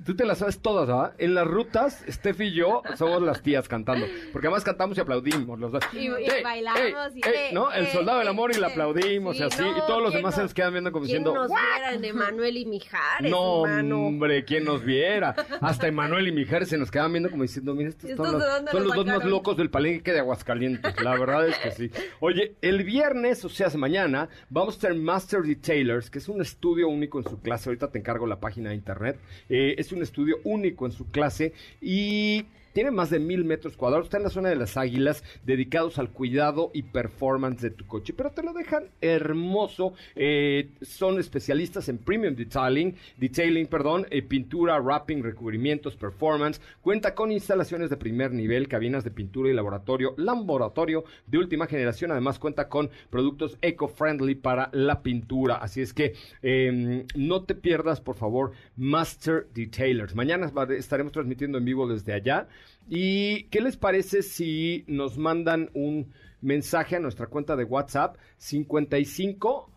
Tú te las sabes todas, ¿verdad? En las rutas, Steph y yo somos las tías cantando. Porque además cantamos y aplaudimos. Los dos. Y- y Ey, bailamos ey, y, ey, eh, ¿no? El eh, soldado del eh, amor y le eh. aplaudimos y Sí, así. no, y todos los ¿quién demás se no- nos quedan viendo como ¿Quién diciendo. nos "¿What?". viera en Emanuel y Mijares, No, hermano? hombre, ¿quién nos viera? Hasta Emanuel y Mijares se nos quedaban viendo como diciendo, mira, estos ¿Estos son, los, dónde son los los dos más locos del palenque de Aguascalientes. La verdad es que sí. Oye, el viernes, o sea, mañana, vamos a tener Master Detailers, que es un estudio único en su clase. Ahorita te encargo la página de internet. Eh, es un estudio único en su clase y... Tiene más de mil metros cuadrados, está en la zona de las águilas, dedicados al cuidado y performance de tu coche, pero te lo dejan hermoso. Eh, son especialistas en premium detailing, detailing, perdón, eh, pintura, wrapping, recubrimientos, performance. Cuenta con instalaciones de primer nivel, cabinas de pintura y laboratorio, laboratorio de última generación. Además cuenta con productos eco-friendly para la pintura. Así es que eh, no te pierdas, por favor, Master Detailers. Mañana estaremos transmitiendo en vivo desde allá. ¿Y qué les parece si nos mandan un mensaje a nuestra cuenta de WhatsApp 55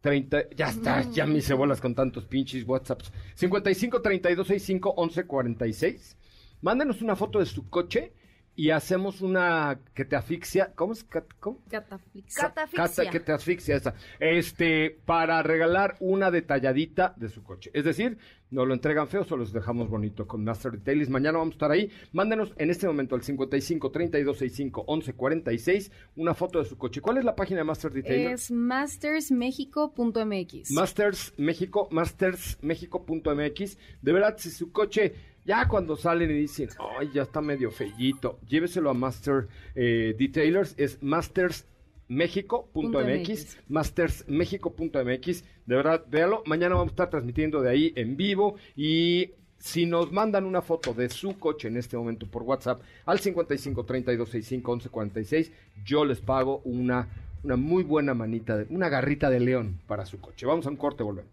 30, ya está, ya me hice bolas con tantos pinches WhatsApps. 55 32 65 11 46. Mándenos una foto de su coche y hacemos una que te asfixia. ¿Cómo es? Catafixia. Cata que te asfixia esa. Este, para regalar una detalladita de su coche. Es decir, no lo entregan feo, solo los dejamos bonito con Master Detailers. Mañana vamos a estar ahí. Mándenos en este momento al 55 32 65 11 46 una foto de su coche. ¿Cuál es la página de Master Detailers? Es mastersmexico.mx. Masters México, mastersmexico.mx. De verdad, si su coche, ya cuando salen y dicen, ay, ya está medio fellito, lléveselo a Master eh, Detailers, es mastersmexico.mx, mastersmexico.mx. De verdad, véalo. Mañana vamos a estar transmitiendo de ahí en vivo y. Si nos mandan una foto de su coche en este momento por WhatsApp al 55 32 65 11 46, yo les pago una, una muy buena manita, de- una garrita de león para su coche. Vamos a un corte, volvemos.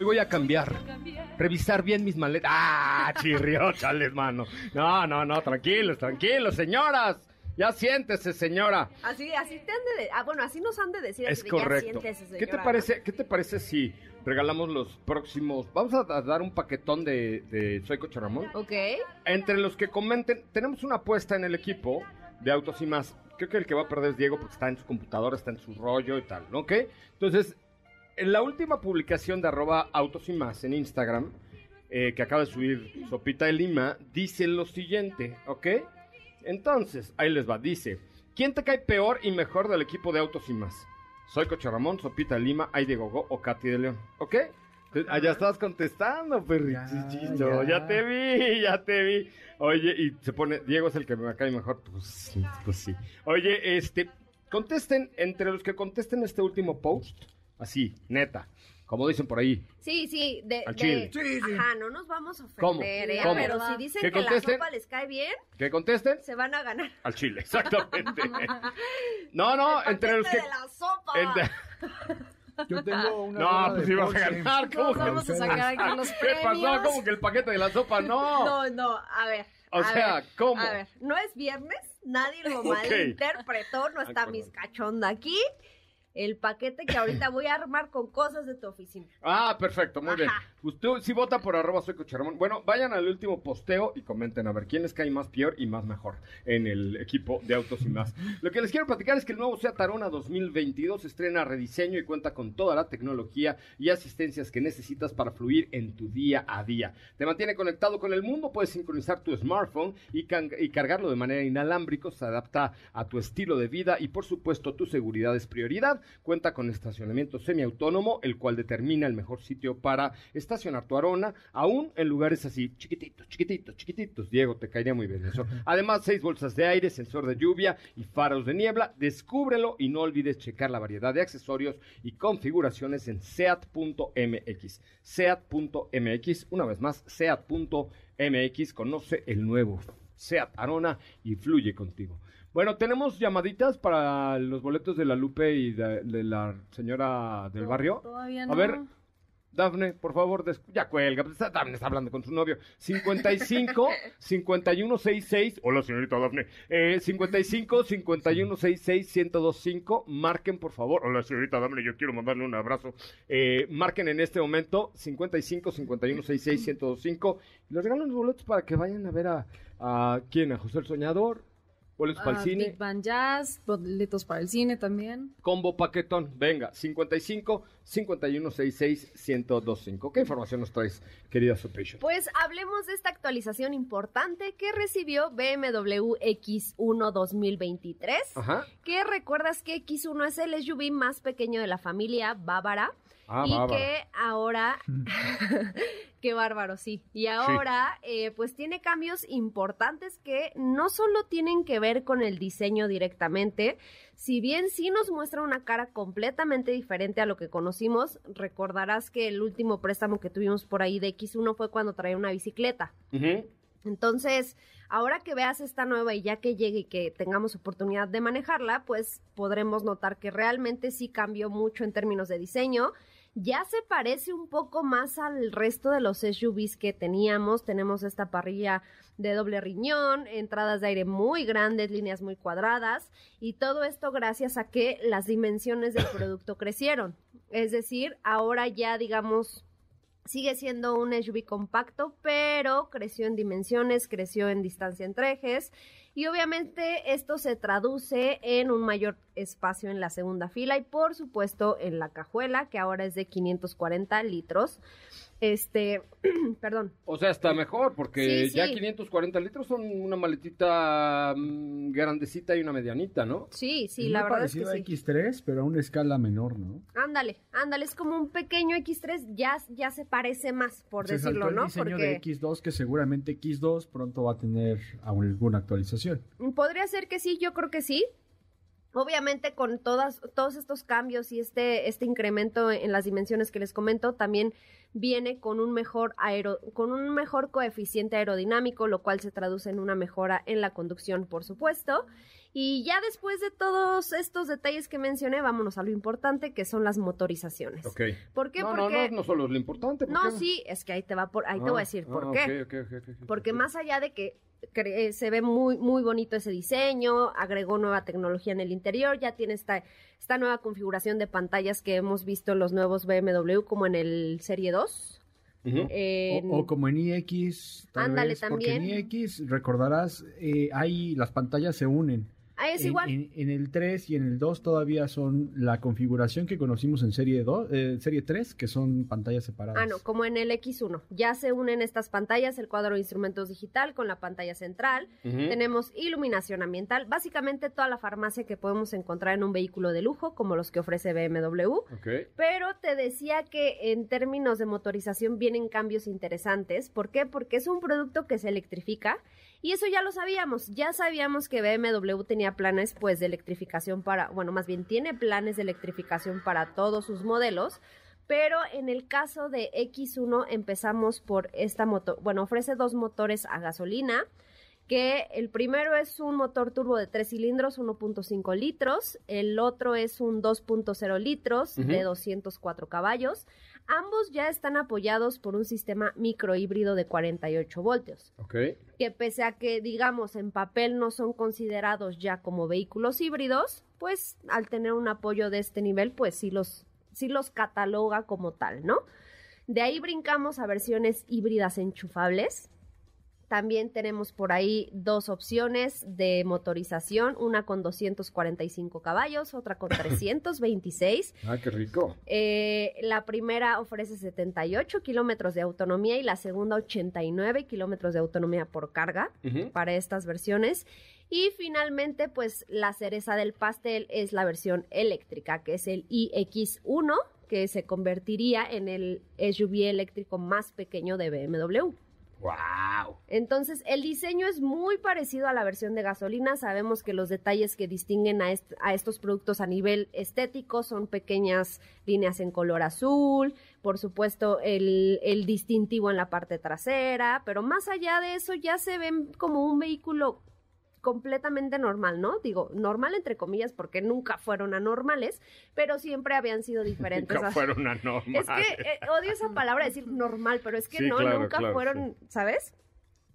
Hoy voy a cambiar. Revisar bien mis maletas. ¡Ah! Chirrió, chales, mano. No, no, no, tranquilos, tranquilos, señoras. Ya siéntese, señora. Así, así te han de, de- ah, bueno, así nos han de decir. Es así de, ya correcto. ¿Qué te parece? ¿Qué te parece si regalamos los próximos? Vamos a, dar un paquetón de, de Soy Coche Ramón. Ok. Entre los que comenten, tenemos una apuesta en el equipo de autos y más. Creo que el que va a perder es Diego porque está en su computadora, está en su rollo y tal, ¿no? ¿ok? Entonces, en la última publicación de arroba autos y más en Instagram, eh, que acaba de subir Sopita de Lima, dice lo siguiente, ¿ok? Entonces, ahí les va, dice, ¿quién te cae peor y mejor del equipo de autos y más? Soy Coche Ramón, Sopita de Lima, Ay de Gogo o Katy de León, ¿ok? Allá estás contestando, perrichichito, Ya, ya te vi, ya te vi. Oye, y se pone, Diego es el que me cae mejor, pues sí, pues sí. Oye, este, contesten, entre los que contesten este último post, Así, neta. Como dicen por ahí. Sí, sí, de, Al de- chile. Sí, sí. Ajá, no nos vamos a ofender, ¿Cómo? ¿eh? ¿Cómo? Pero si dicen ¿Que que, la contesten? sopa les cae bien, ¿Que contesten? se van a ganar. Al chile, exactamente. No, no, El entre los paquete que... de la sopa. entre- Yo tengo una. No, pues ibas a ganar. ¿Cómo Nos que- vamos a sacar aquí los ¿Qué pasó? premios. ¿Cómo que el paquete de la sopa? No. No, no, a ver. O a sea, ver, ¿cómo? A ver, no es viernes, nadie lo Ok. malinterpretó, no Ay, está perdón. mis cachonda aquí. El paquete que ahorita voy a armar con cosas de tu oficina. Ah, perfecto, muy bien. Usted sí vota por arroba soy Coche Ramón. Bueno, vayan al último posteo y comenten a ver quién les cae más peor y más mejor en el equipo de autos y más. Lo que les quiero platicar es que el nuevo Seat Arona 2022 estrena rediseño y cuenta con toda la tecnología y asistencias que necesitas para fluir en tu día a día. Te mantiene conectado con el mundo, puedes sincronizar tu smartphone y, y cargarlo de manera inalámbrica, se adapta a tu estilo de vida y por supuesto tu seguridad es prioridad. Cuenta con estacionamiento semiautónomo, el cual determina el mejor sitio para estacionar tu Arona, aún en lugares así chiquititos, chiquititos, chiquititos. Diego, te caería muy bien eso. Además, seis bolsas de aire, sensor de lluvia y faros de niebla. Descúbrelo y no olvides checar la variedad de accesorios y configuraciones en seat.mx. Seat.mx, una vez más, seat.mx. Conoce el nuevo Seat Arona y fluye contigo. Bueno, tenemos llamaditas para los boletos de la Lupe y de, de la señora del barrio. Todavía A no. ver, Dafne, por favor, des- ya cuelga. pues, está- Dafne está hablando con su novio. 55 5166. Hola, señorita Dafne. Eh, 55 5166 1025. Marquen, por favor. Hola, señorita Dafne. Yo quiero mandarle un abrazo. Eh, marquen en este momento 55 5166 1025. Y les regalan los boletos para que vayan a ver a, a quién, a José el Soñador. Boletos para el Ah, cine. Big Band Jazz, boletos para el cine también. Combo paquetón. Venga, 55 5166 1025. ¿Qué información nos traes, querida Supation? Pues hablemos de esta actualización importante que recibió BMW X1 2023. Ajá. Que recuerdas que X1 es el SUV más pequeño de la familia Bávara. Ah, y bárbaro. que ahora, qué bárbaro, sí. Y ahora, eh, pues tiene cambios importantes que no solo tienen que ver con el diseño directamente, si bien sí nos muestra una cara completamente diferente a lo que conocimos, recordarás que el último préstamo que tuvimos por ahí de X1 fue cuando traía una bicicleta. Entonces, ahora que veas esta nueva y ya que llegue y que tengamos oportunidad de manejarla, pues podremos notar que realmente sí cambió mucho en términos de diseño. Ya se parece un poco más al resto de los SUVs que teníamos. Tenemos esta parrilla de doble riñón, entradas de aire muy grandes, líneas muy cuadradas y todo esto gracias a que las dimensiones del producto crecieron. Es decir, ahora ya digamos Sigue siendo un SUV compacto, pero creció en dimensiones, creció en distancia entre ejes y obviamente esto se traduce en un mayor espacio en la segunda fila y por supuesto en la cajuela que ahora es de 540 litros. Este, perdón. O sea, está mejor, porque Sí, ya sí. 540 litros son una maletita mm, grandecita y una medianita, ¿no? Sí, sí, Es la verdad es que parecido sí. a X3, pero a una escala menor, ¿no? Ándale, ándale, es como un pequeño X3, ya, ya se parece más, por Se decirlo, saltó el ¿no? diseño Porque de X2, que seguramente X2 pronto va a tener alguna actualización. Podría ser que sí, yo creo que sí. Obviamente con todas, todos estos cambios y este, este incremento en las dimensiones que les comento, también viene con un mejor aero, con un mejor coeficiente aerodinámico, lo cual se traduce en una mejora en la conducción, por supuesto. Y ya después de todos estos detalles que mencioné, vámonos a lo importante, que son las motorizaciones. Ok. ¿Por qué? No, Porque no, no solo es lo importante. ¿por no, qué sí, es que ahí te va por, ahí te Ah, voy a decir por ah, qué. ok, ok, ok, ok, ok. Porque más allá de que eh, se ve muy, muy bonito ese diseño, agregó nueva tecnología en el interior, ya tiene esta, esta nueva configuración de pantallas que hemos visto en los nuevos BMW, como en el Serie 2. Ujú. En- O, o como en iX, Ándale, vez, porque en también. iX, recordarás, eh, ahí las pantallas se unen. Ah, es en, igual. En, en el 3 y en el 2 todavía son la configuración que conocimos en serie 2, eh, serie 3, que son pantallas separadas. Ah, no, como en el X1. Ya se unen estas pantallas, el cuadro de instrumentos digital con la pantalla central. Ujú. Tenemos iluminación ambiental, básicamente toda la farmacia que podemos encontrar en un vehículo de lujo, como los que ofrece BMW. Ok. Pero te decía que en términos de motorización vienen cambios interesantes. ¿Por qué? Porque es un producto que se electrifica Y eso ya lo sabíamos, ya sabíamos que BMW tenía planes pues de electrificación para, bueno, más bien tiene planes de electrificación para todos sus modelos, pero en el caso de X1 empezamos por esta moto, bueno, ofrece dos motores a gasolina, que el primero es un motor turbo de 3 cilindros, 1.5 litros, el otro es un 2.0 litros de Ujú. 204 caballos. Ambos ya están apoyados por un sistema microhíbrido de 48 voltios Ok. que pese a que, digamos, en papel no son considerados ya como vehículos híbridos, pues al tener un apoyo de este nivel, pues sí los, sí los cataloga como tal, ¿no? De ahí brincamos a versiones híbridas enchufables. También tenemos por ahí dos opciones de motorización, una con 245 caballos, otra con 326. Ah, qué rico. Eh, la primera ofrece 78 kilómetros de autonomía y la segunda 89 kilómetros de autonomía por carga para estas versiones. Y finalmente, pues la cereza del pastel es la versión eléctrica, que es el iX1, que se convertiría en el SUV eléctrico más pequeño de BMW. ¡Wow! Entonces, el diseño es muy parecido a la versión de gasolina. Sabemos que los detalles que distinguen a, est- a estos productos a nivel estético son pequeñas líneas en color azul, por supuesto el, el distintivo en la parte trasera, pero más allá de eso ya se ven como un vehículo completamente normal, ¿no? Digo, normal entre comillas porque nunca fueron anormales, pero siempre habían sido diferentes. Nunca fueron anormales. es que eh, odio esa palabra decir normal, pero es que Sí, no, claro, nunca claro, fueron, ¿sabes?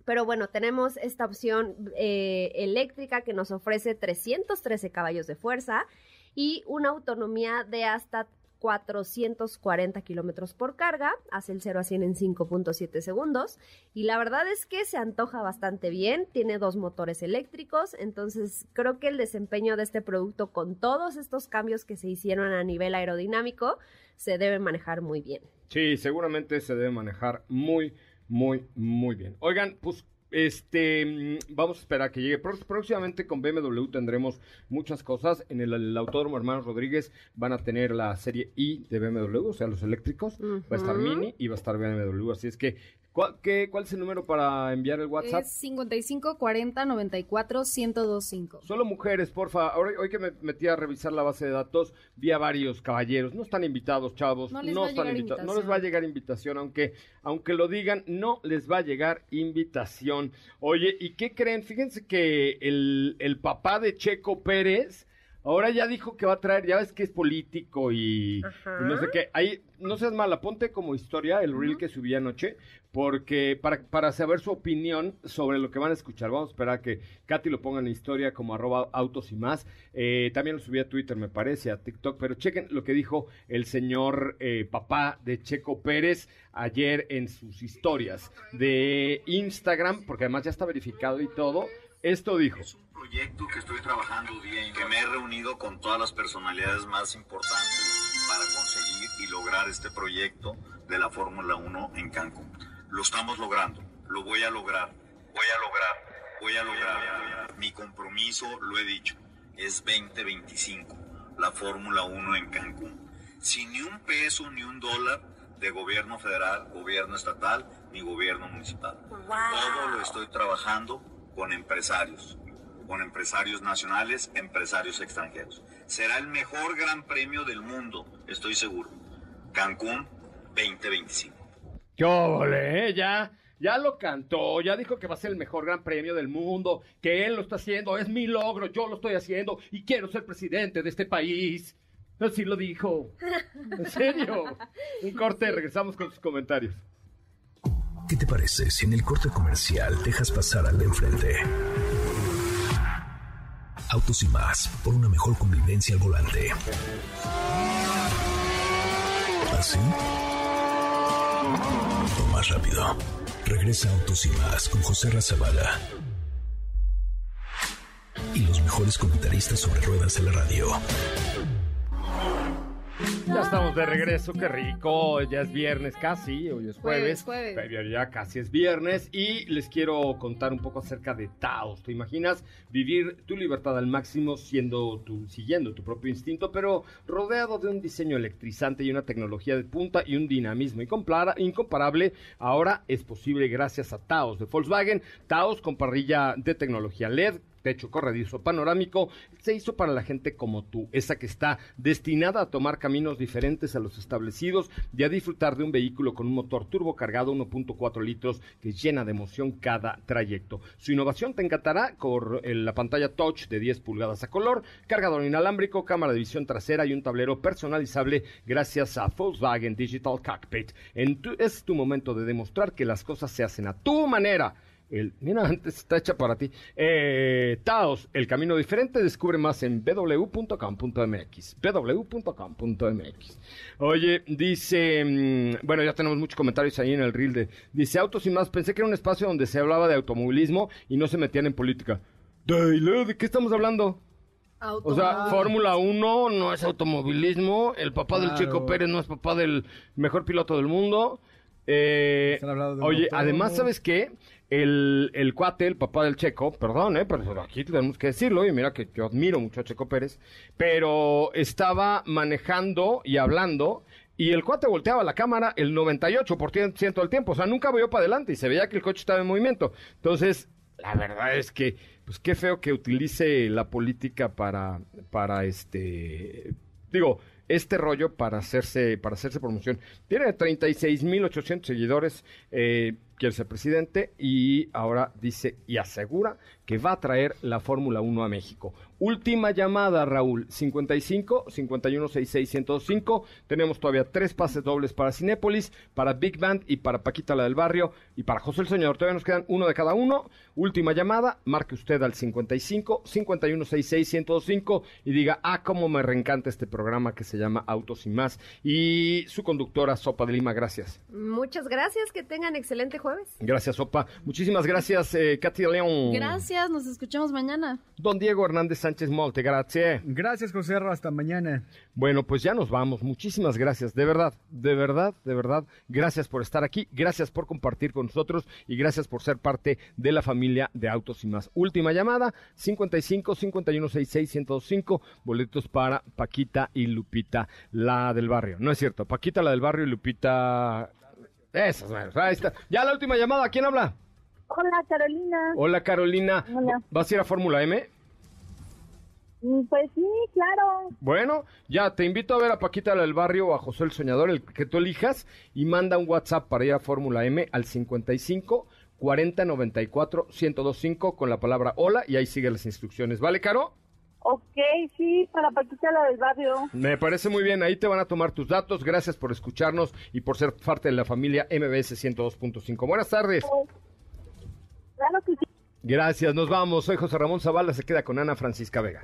Pero bueno, tenemos esta opción eh, eléctrica que nos ofrece 313 caballos de fuerza y una autonomía de hasta 440 kilómetros por carga, hace el 0 a 100 en 5.7 segundos y la verdad es que se antoja bastante bien, tiene dos motores eléctricos, entonces creo que el desempeño de este producto con todos estos cambios que se hicieron a nivel aerodinámico se debe manejar muy bien. Sí, seguramente se debe manejar muy, muy, muy bien. Oigan, pues este mm, vamos a esperar a que llegue. Pró- Próximamente con BMW tendremos muchas cosas. En el, el Autódromo Hermanos Rodríguez van a tener la serie I de BMW, o sea, los eléctricos. Va a estar. Mini y va a estar BMW. Así es que, ¿cuál, qué- cuál es el número para enviar el WhatsApp? Es 55 40 94 1025. Solo mujeres, porfa. Ahora, hoy que me metí a revisar la base de datos, vi a varios caballeros. No están invitados, chavos. No les va a están llegar invita- No les va a llegar invitación, aunque, aunque lo digan, no les va a llegar invitación. Oye, ¿y qué creen? Fíjense que el, el papá de Checo Pérez ahora ya dijo que va a traer, ya ves que es político y, Ajá. no sé qué. Ahí, no seas mala, ponte como historia el reel que subí anoche, porque para, para saber su opinión sobre lo que van a escuchar, vamos a esperar a que Katy lo ponga en historia como arroba autos y más. Eh, también lo subí a Twitter, me parece, a TikTok, pero chequen lo que dijo el señor eh, papá de Checo Pérez ayer en sus historias de Instagram, porque además ya está verificado y todo. Esto dijo. proyecto que estoy trabajando bien, que me he reunido con todas las personalidades más importantes para conseguir y lograr este proyecto de la Fórmula 1 en Cancún. Lo estamos logrando, lo voy a lograr, voy a lograr, voy a lograr. Mi compromiso, lo he dicho, es 2025, la Fórmula 1 en Cancún. Sin ni un peso ni un dólar de gobierno federal, gobierno estatal ni gobierno municipal. Todo lo estoy trabajando con empresarios, con empresarios nacionales, empresarios extranjeros. Será el mejor gran premio del mundo, estoy seguro. Cancún 2025. ¡Qué óvole, eh! Ya, ya lo cantó, ya dijo que va a ser el mejor gran premio del mundo, que él lo está haciendo, es mi logro, yo lo estoy haciendo y quiero ser presidente de este país. Así lo dijo. En serio. Un corte, regresamos con sus comentarios. ¿Qué te parece si en el corte comercial dejas pasar al de enfrente? Autos y más, por una mejor convivencia al volante. ¿Así? O más rápido. Regresa Autos y más con José Razabala. Y los mejores comentaristas sobre ruedas de la radio. Ya estamos de regreso, qué rico. Ya es viernes casi, hoy es jueves. Jueves, ya casi es viernes y les quiero contar un poco acerca de Taos. ¿Te imaginas vivir tu libertad al máximo siendo tu, siguiendo tu propio instinto, pero rodeado de un diseño electrizante y una tecnología de punta y un dinamismo incompara- incomparable? Ahora es posible gracias a Taos de Volkswagen. Taos con parrilla de tecnología LED techo corredizo panorámico, se hizo para la gente como tú, esa que está destinada a tomar caminos diferentes a los establecidos y a disfrutar de un vehículo con un motor turbo cargado 1.4 litros que llena de emoción cada trayecto. Su innovación te encantará con eh, la pantalla touch de 10 pulgadas a color, cargador inalámbrico, cámara de visión trasera y un tablero personalizable gracias a Volkswagen Digital Cockpit. En tu- es tu momento de demostrar que las cosas se hacen a tu manera. El, mira, antes está hecha para ti. Eh, Taos, el camino diferente, descubre más en www.com.mx. www.com.mx. Oye, dice, mm, bueno, ya tenemos muchos comentarios ahí en el reel de, dice Autos y más, pensé que era un espacio donde se hablaba de automovilismo y no se metían en política. ¿De, y luego, ¿de qué estamos hablando? O sea, Fórmula 1 no es automovilismo, el papá del. Checo Pérez no es papá del mejor piloto del mundo. Eh, oye, además, ¿sabes qué? El, el cuate, el papá del Checo, perdón, eh, pero aquí tenemos que decirlo, y mira que yo admiro mucho a Checo Pérez, pero estaba manejando y hablando, y el cuate volteaba la cámara el 98% del tiempo, o sea, nunca vio para adelante y se veía que el coche estaba en movimiento. Entonces, la verdad es que, pues qué feo que utilice la política para, para este, digo, este rollo para hacerse, para hacerse promoción. Tiene 36.800 seguidores, eh, quiere ser presidente y ahora dice y asegura que va a traer la Fórmula 1 a México. Última llamada, Raúl, 55 51 66 105. Tenemos todavía tres pases dobles para Cinépolis, para Big Band y para Paquita la del Barrio y para José el Soñador. Todavía nos quedan uno de cada uno. Última llamada, marque usted al 55 51 66 105 y diga, ah, cómo me reencanta este programa que se llama Autos y Más. Y su conductora, Sopa de Lima, gracias. Muchas gracias, que tengan excelente jueves. Gracias, Sopa. Muchísimas gracias, eh, Katy León. Gracias, nos escuchamos mañana. Don Diego Hernández Sánchez Molte, gracias. Gracias, José hasta mañana. Bueno, pues ya nos vamos. Muchísimas gracias. De verdad, de verdad, de verdad. Gracias por estar aquí. Gracias por compartir con nosotros y gracias por ser parte de la familia de Autos y Más. Última llamada, 55 51 66 105. Boletos para Paquita y Lupita, la del barrio. No es cierto. Paquita, la del barrio y Lupita. Esas, meros. ahí está. Ya la última llamada. ¿Quién habla? Hola, Carolina. Hola, Carolina. Hola. ¿Vas a ir a Fórmula M? Mm, Pues sí, claro. Bueno, ya te invito a ver a Paquita la del Barrio o a José el Soñador, el que tú elijas, y manda un WhatsApp para ir a Fórmula M al 55 40 94 1025 con la palabra hola y ahí sigue las instrucciones. ¿Vale, Caro? Ok, sí, para Paquita la del barrio. Me parece muy bien, ahí te van a tomar tus datos. Gracias por escucharnos y por ser parte de la familia MBS 102.5. Buenas tardes. Claro que sí. Gracias, nos vamos. Soy José Ramón Zavala, se queda con Ana Francisca Vega.